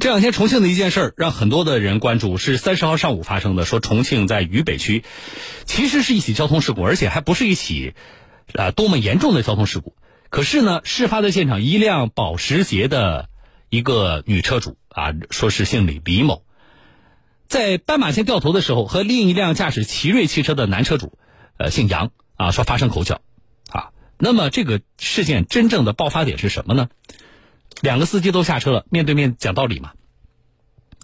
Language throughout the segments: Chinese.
这两天重庆的一件事儿让很多的人关注，是三十号上午发生的。说重庆在渝北区，其实是一起交通事故，而且还不是一起啊多么严重的交通事故。可是呢，事发的现场，一辆保时捷的一个女车主啊，说是姓李，李某，在斑马线掉头的时候，和另一辆驾驶奇瑞汽车的男车主，呃，姓杨啊，说发生口角啊。那么这个事件真正的爆发点是什么呢？两个司机都下车了，面对面讲道理嘛。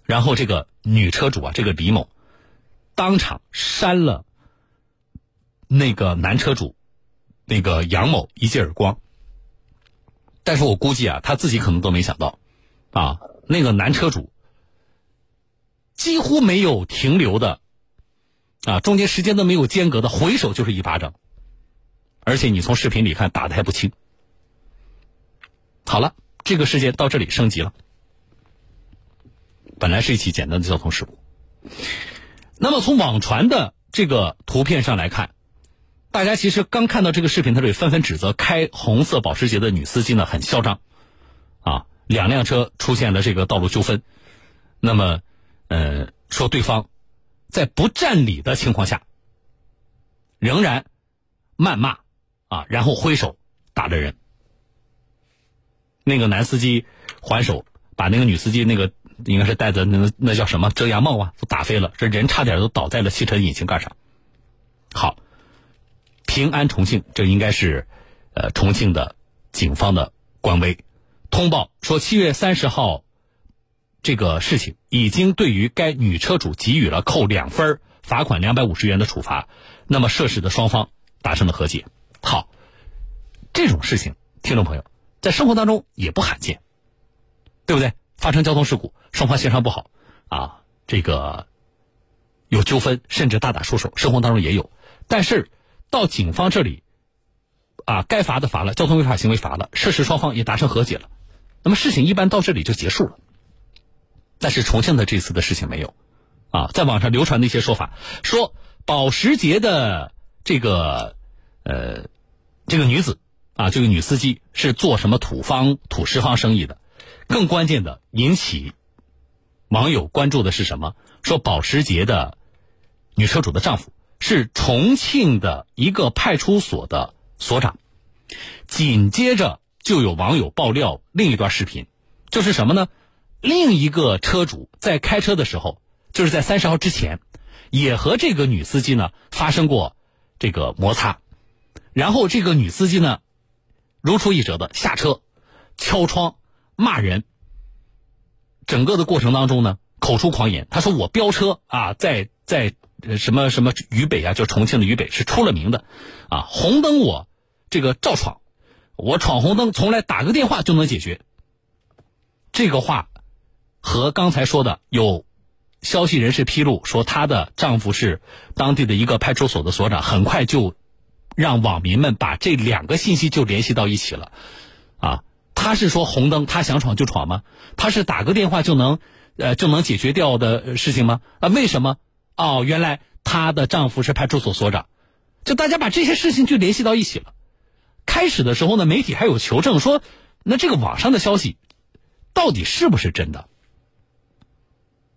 然后这个女车主啊，这个李某，当场扇了那个男车主，那个杨某一记耳光。但是我估计啊，他自己可能都没想到，啊，那个男车主几乎没有停留的，啊，中间时间都没有间隔的，回手就是一巴掌。而且你从视频里看，打的还不轻。好了。这个事件到这里升级了，本来是一起简单的交通事故。那么从网传的这个图片上来看，大家其实刚看到这个视频，他就纷纷指责开红色保时捷的女司机呢很嚣张，啊，两辆车出现了这个道路纠纷，那么，呃，说对方在不占理的情况下，仍然谩骂，啊，然后挥手打了人。那个男司机还手，把那个女司机那个应该是戴的那那叫什么遮阳帽啊，都打飞了，这人差点都倒在了汽车引擎盖上。好，平安重庆，这应该是呃重庆的警方的官微通报说，七月三十号这个事情已经对于该女车主给予了扣两分、罚款两百五十元的处罚。那么涉事的双方达成了和解。好，这种事情，听众朋友。在生活当中也不罕见，对不对？发生交通事故，双方协商不好，啊，这个有纠纷，甚至大打出手，生活当中也有。但是到警方这里，啊，该罚的罚了，交通违法行为罚了，涉事双方也达成和解了，那么事情一般到这里就结束了。但是重庆的这次的事情没有，啊，在网上流传的一些说法，说保时捷的这个呃这个女子。啊，这个女司机是做什么土方、土石方生意的？更关键的，引起网友关注的是什么？说保时捷的女车主的丈夫是重庆的一个派出所的所长。紧接着就有网友爆料另一段视频，就是什么呢？另一个车主在开车的时候，就是在三十号之前，也和这个女司机呢发生过这个摩擦，然后这个女司机呢。如出一辙的下车，敲窗，骂人。整个的过程当中呢，口出狂言。他说：“我飙车啊，在在什么什么渝北啊，就重庆的渝北是出了名的，啊，红灯我这个照闯，我闯红灯从来打个电话就能解决。”这个话和刚才说的有消息人士披露说，她的丈夫是当地的一个派出所的所长，很快就。让网民们把这两个信息就联系到一起了，啊，他是说红灯他想闯就闯吗？他是打个电话就能，呃，就能解决掉的事情吗？啊，为什么？哦，原来她的丈夫是派出所所长，就大家把这些事情就联系到一起了。开始的时候呢，媒体还有求证说，那这个网上的消息到底是不是真的？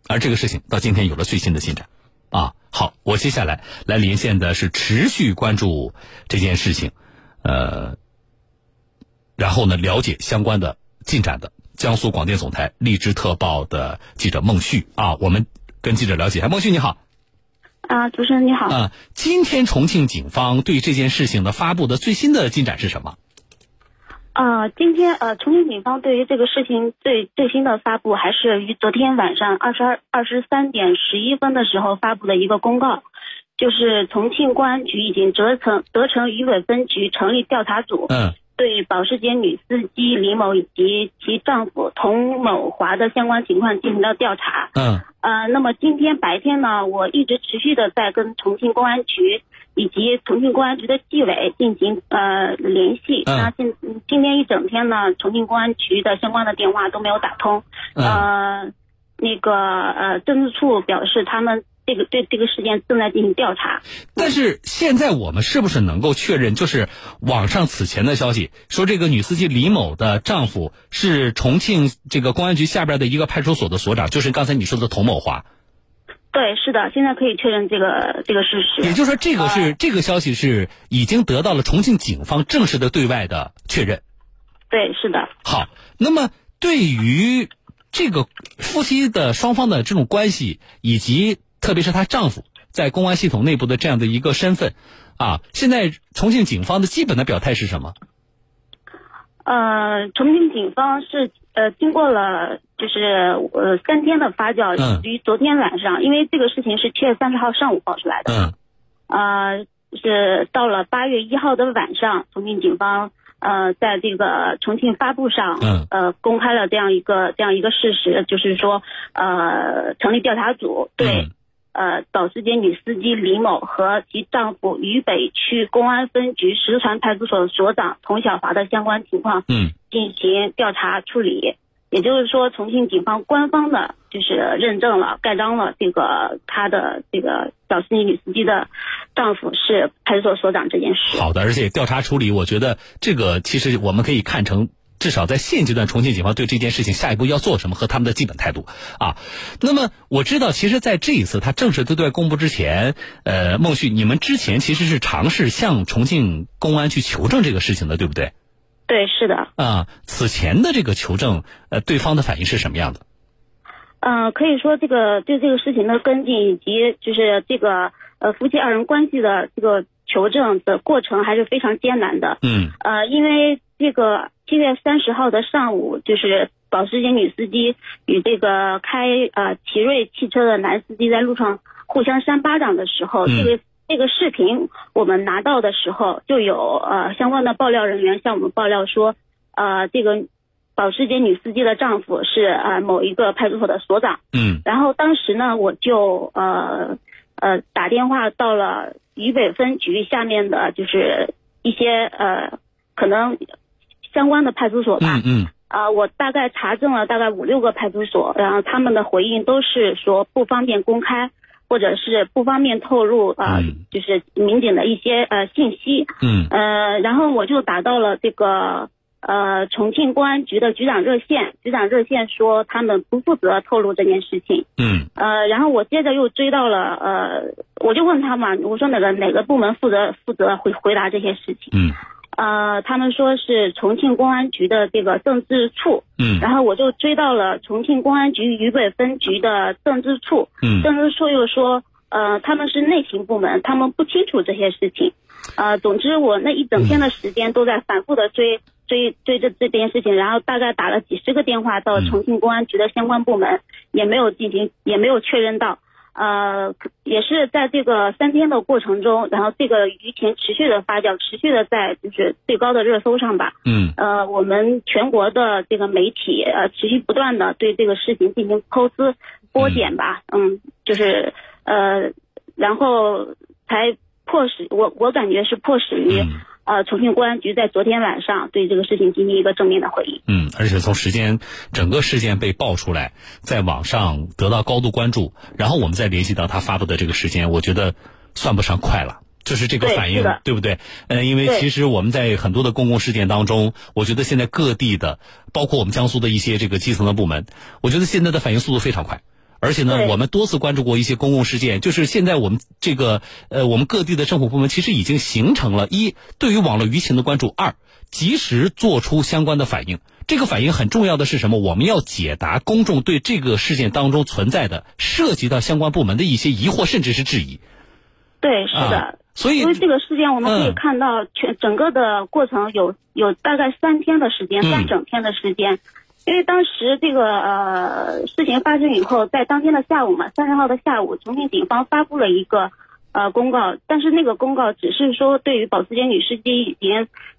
而这个事情到今天有了最新的进展。啊，好，我接下来来连线的是持续关注这件事情，呃，然后呢了解相关的进展的江苏广电总台荔枝特报的记者孟旭啊，我们跟记者了解。孟旭你好，啊，主持人你好，啊，今天重庆警方对这件事情的发布的最新的进展是什么？呃，今天呃，重庆警方对于这个事情最最新的发布，还是于昨天晚上二十二二十三点十一分的时候发布的一个公告，就是重庆公安局已经责成责成渝北分局成立调查组，嗯，对保时捷女司机李某以及其丈夫童某华的相关情况进行了调查，嗯，呃，那么今天白天呢，我一直持续的在跟重庆公安局。以及重庆公安局的纪委进行呃联系，那今今天一整天呢，重庆公安局的相关的电话都没有打通。呃，那个呃政治处表示他们这个对这个事件正在进行调查。但是现在我们是不是能够确认，就是网上此前的消息说，这个女司机李某的丈夫是重庆这个公安局下边的一个派出所的所长，就是刚才你说的童某华。对，是的，现在可以确认这个这个事实。也就是说，这个是、这个消息是已经得到了重庆警方正式的对外的确认。对，是的。好，那么对于这个夫妻的双方的这种关系，以及特别是她丈夫在公安系统内部的这样的一个身份，啊，现在重庆警方的基本的表态是什么？呃，重庆警方是呃经过了就是呃三天的发酵，嗯。于昨天晚上，因为这个事情是七月三十号上午爆出来的，嗯。呃，是到了八月一号的晚上，重庆警方呃在这个重庆发布上，嗯。呃公开了这样一个这样一个事实，就是说呃成立调查组对。嗯呃，保时捷女司机李某和其丈夫渝北区公安分局石船派出所所长童小华的相关情况嗯进行调查处理。也就是说，重庆警方官方的就是认证了、盖章了这个他的这个保时捷女司机的丈夫是派出所所长这件事。好的，而且调查处理，我觉得这个其实我们可以看成。至少在现阶段，重庆警方对这件事情下一步要做什么和他们的基本态度啊。那么我知道，其实，在这一次他正式对外公布之前，呃，孟旭，你们之前其实是尝试向重庆公安去求证这个事情的，对不对？对，是的。啊，此前的这个求证，呃，对方的反应是什么样的？嗯、可以说这个对这个事情的跟进以及就是这个呃夫妻二人关系的这个求证的过程还是非常艰难的。嗯呃，因为这个七月三十号的上午，就是保时捷女司机与这个开呃奇瑞汽车的男司机在路上互相扇巴掌的时候，嗯这个这个视频我们拿到的时候，就有呃相关的爆料人员向我们爆料说，呃这个保时捷女司机的丈夫是呃某一个派出所的所长。嗯然后当时呢，我就呃呃打电话到了渝北分局下面的，就是一些呃可能相关的派出所吧。嗯嗯啊、我大概查证了大概五六个派出所，然后他们的回应都是说不方便公开，或者是不方便透露啊、呃嗯就是民警的一些呃信息。嗯呃，然后我就打到了这个呃重庆公安局的局长热线，局长热线说他们不负责透露这件事情。嗯呃，然后我接着又追到了呃，我就问他嘛，我说哪个哪个部门负责负责回回答这些事情？嗯呃，他们说是重庆公安局的这个政治处，嗯然后我就追到了重庆公安局渝北分局的政治处，嗯政治处又说，呃，他们是内勤部门，他们不清楚这些事情。呃，总之我那一整天的时间都在反复的追追追着这件事情，然后大概打了几十个电话到嗯重庆公安局的相关部门，也没有进行，也没有确认到。呃，也是在这个三天的过程中，然后这个舆情持续的发酵，持续的在就是最高的热搜上吧。嗯。呃，我们全国的这个媒体呃持续不断的对这个事情进行剖丝剥茧吧，嗯，就是呃，然后才迫使我我感觉是迫使于、嗯呃重庆公安局在昨天晚上对这个事情进行一个正面的回应。嗯，而且从时间整个事件被爆出来，在网上得到高度关注，然后我们再联系到他发布的这个时间，我觉得算不上快了。就是这个反应对不对？呃，因为其实我们在很多的公共事件当中，我觉得现在各地的，包括我们江苏的一些这个基层的部门，我觉得现在的反应速度非常快。而且呢，我们多次关注过一些公共事件，就是现在我们这个呃，我们各地的政府部门其实已经形成了一对于网络舆情的关注，二及时做出相关的反应。这个反应很重要的是什么？我们要解答公众对这个事件当中存在的涉及到相关部门的一些疑惑，甚至是质疑。对，是的。啊所以因为这个事件，我们可以嗯看到全整个的过程有有大概三天的时间，嗯三整天的时间。因为当时这个呃事情发生以后，在当天的下午嘛，三十号的下午，重庆警方发布了一个呃公告，但是那个公告只是说对于保时捷女司机以及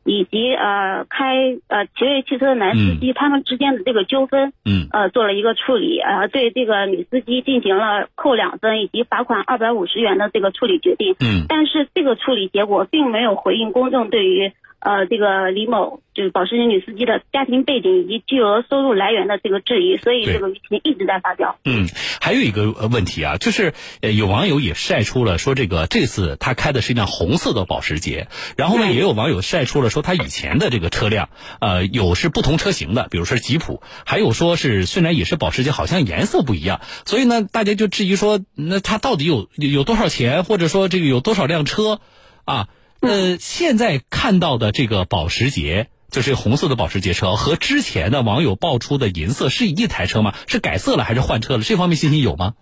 以及呃开呃奇瑞汽车的男司机、他们之间的这个纠纷，嗯。呃做了一个处理，呃对这个女司机进行了扣两分以及罚款二百五十元的这个处理决定。嗯。但是这个处理结果并没有回应公众对于呃，这个李某就是保时捷女司机的家庭背景以及巨额收入来源的这个质疑，所以这个舆情一直在发酵。嗯，还有一个问题啊，就是呃，有网友也晒出了说，这个这次他开的是一辆红色的保时捷，然后呢，也有网友晒出了说他以前的这个车辆，呃，有是不同车型的，比如说吉普，还有说是虽然也是保时捷，好像颜色不一样，所以呢，大家就质疑说，那他到底有有多少钱，或者说这个有多少辆车啊？呃，现在看到的这个保时捷，就是红色的保时捷车，和之前的网友爆出的银色是一台车吗？是改色了还是换车了？这方面信息有吗？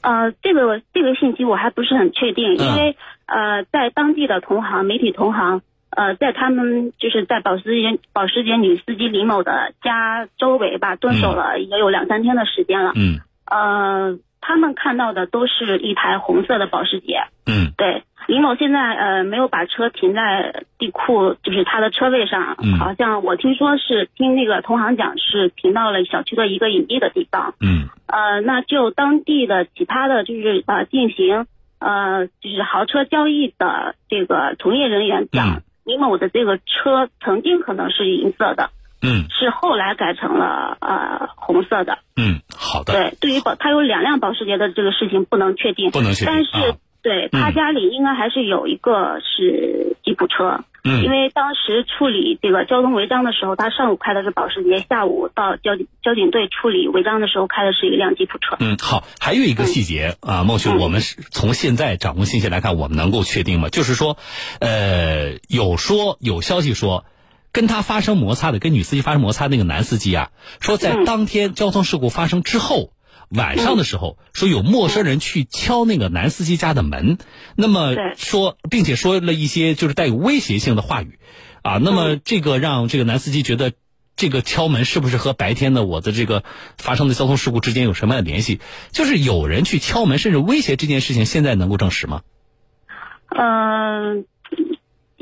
呃，这个这个信息我还不是很确定，因为呃，在当地的同行、媒体同行，呃，在他们就是在保时捷保时捷女司机李某的家周围吧，蹲守了也有两三天的时间了。嗯。呃，他们看到的都是一台红色的保时捷。嗯。对。李某现在呃没有把车停在地库，就是他的车位上，好像我听说是听那个同行讲是停到了小区的一个隐蔽的地方。嗯，呃，那就当地的其他的就是呃进行呃就是豪车交易的这个从业人员讲，李某的这个车曾经可能是银色的，嗯，是后来改成了呃红色的。嗯，好的。对，对于保他有两辆保时捷的这个事情不能确定，不能确定，但是。对他家里应该还是有一个是吉普车，嗯，因为当时处理这个交通违章的时候，他上午开的是保时捷，下午到交警交警队处理违章的时候开的是一辆吉普车。嗯，好，还有一个细节啊，孟兄，我们是从现在掌握信息来看，我们能够确定吗？就是说，呃，有说有消息说，跟他发生摩擦的，跟女司机发生摩擦那个男司机啊，说在当天交通事故发生之后。晚上的时候，说有陌生人去敲那个男司机家的门，那么说，并且说了一些就是带有威胁性的话语，啊，那么这个让这个男司机觉得，这个敲门是不是和白天的我的这个发生的交通事故之间有什么样的联系？就是有人去敲门，甚至威胁这件事情，现在能够证实吗？嗯。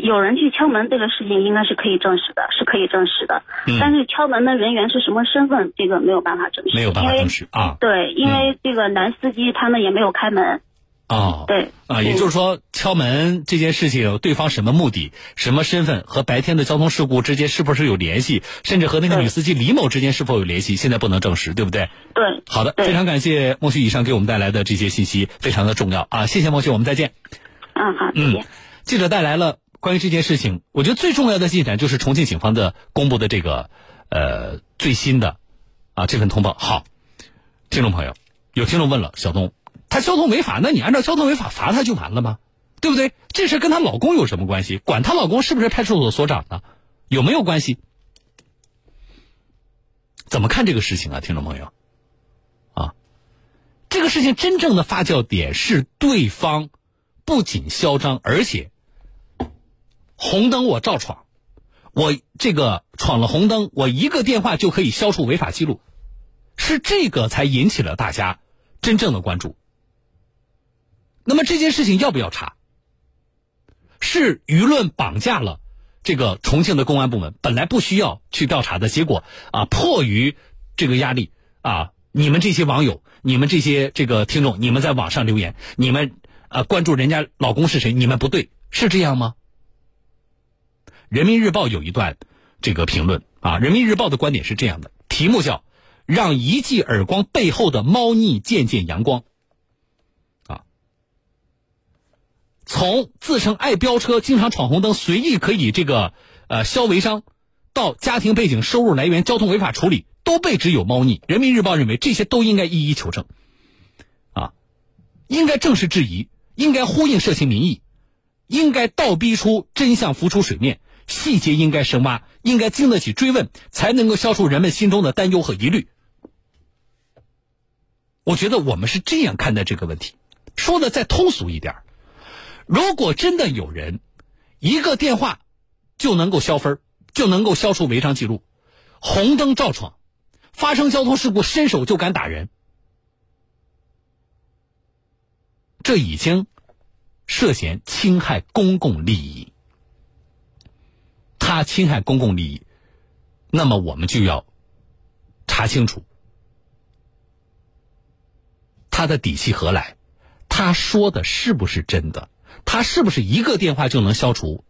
有人去敲门，这个事情应该是可以证实的，是可以证实的。嗯。但是敲门的人员是什么身份，这个没有办法证实。没有办法证实啊。对，因为这个男司机他们也没有开门。哦。对。啊，也就是说，敲门这件事情，对方什么目的、什么身份，和白天的交通事故之间是不是有联系，甚至和那个女司机李某之间是否有联系，现在不能证实，对不对？对。好的，非常感谢孟旭以上给我们带来的这些信息，非常的重要啊！谢谢孟旭，我们再见。嗯，好，再见。记者带来了。关于这件事情，我觉得最重要的进展就是重庆警方的公布的这个，呃，最新的，啊这份通报。好，听众朋友，有听众问了，小东，他交通违法，那你按照交通违法罚他就完了吗？对不对？这事跟她老公有什么关系？管她老公是不是派出所所长呢？有没有关系？怎么看这个事情啊，听众朋友？啊，这个事情真正的发酵点是对方不仅嚣张，而且。红灯我照闯，我这个闯了红灯，我一个电话就可以消除违法记录，是这个才引起了大家真正的关注。那么这件事情要不要查？是舆论绑架了这个重庆的公安部门，本来不需要去调查的结果啊，迫于这个压力啊，你们这些网友，你们这些这个听众，你们在网上留言，你们啊关注人家老公是谁，你们不对，是这样吗？人民日报有一段这个评论啊，人民日报的观点是这样的，题目叫“让一记耳光背后的猫腻渐渐阳光”。啊，从自称爱飙车、经常闯红灯、随意可以这个呃消违章，到家庭背景、收入来源、交通违法处理，都被指有猫腻。人民日报认为这些都应该一一求证，啊，应该正视质疑，应该呼应社情民意，应该倒逼出真相浮出水面。细节应该深挖，应该经得起追问，才能够消除人们心中的担忧和疑虑。我觉得我们是这样看待这个问题。说的再通俗一点，如果真的有人一个电话就能够消分，就能够消除违章记录，红灯照闯，发生交通事故伸手就敢打人，这已经涉嫌侵害公共利益。他侵害公共利益，那么我们就要查清楚他的底气何来，他说的是不是真的？他是不是一个电话就能消除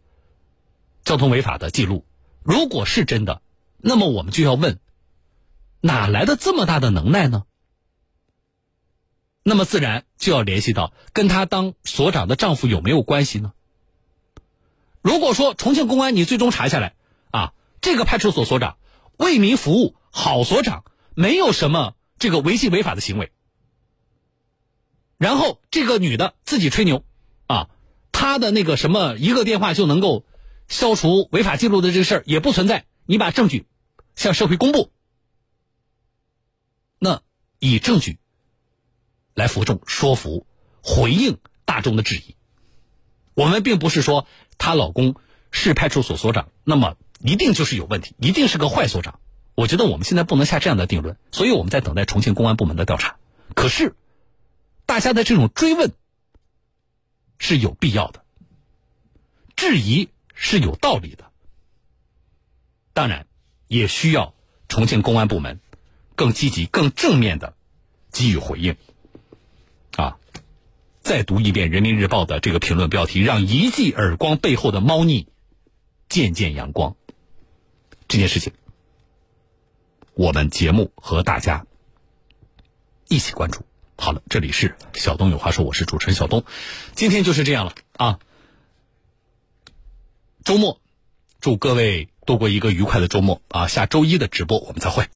交通违法的记录，如果是真的，那么我们就要问，哪来的这么大的能耐呢？那么自然就要联系到跟他当所长的丈夫有没有关系呢？如果说重庆公安你最终查下来，啊，这个派出所所长为民服务，好所长，没有什么这个违纪违法的行为，然后这个女的自己吹牛，啊，她的那个什么一个电话就能够消除违法记录的这个事儿也不存在，你把证据向社会公布，那以证据来服众说服回应大众的质疑，我们并不是说。她老公是派出所所长，那么一定就是有问题，一定是个坏所长。我觉得我们现在不能下这样的定论，所以我们在等待重庆公安部门的调查。可是，大家的这种追问是有必要的，质疑是有道理的，当然也需要重庆公安部门更积极、更正面的给予回应。啊。再读一遍《人民日报》的这个评论标题，让一记耳光背后的猫腻渐渐阳光。这件事情，我们节目和大家一起关注。好了，这里是小东有话说，我是主持人小东。今天就是这样了啊！周末，祝各位度过一个愉快的周末啊！下周一的直播我们再会。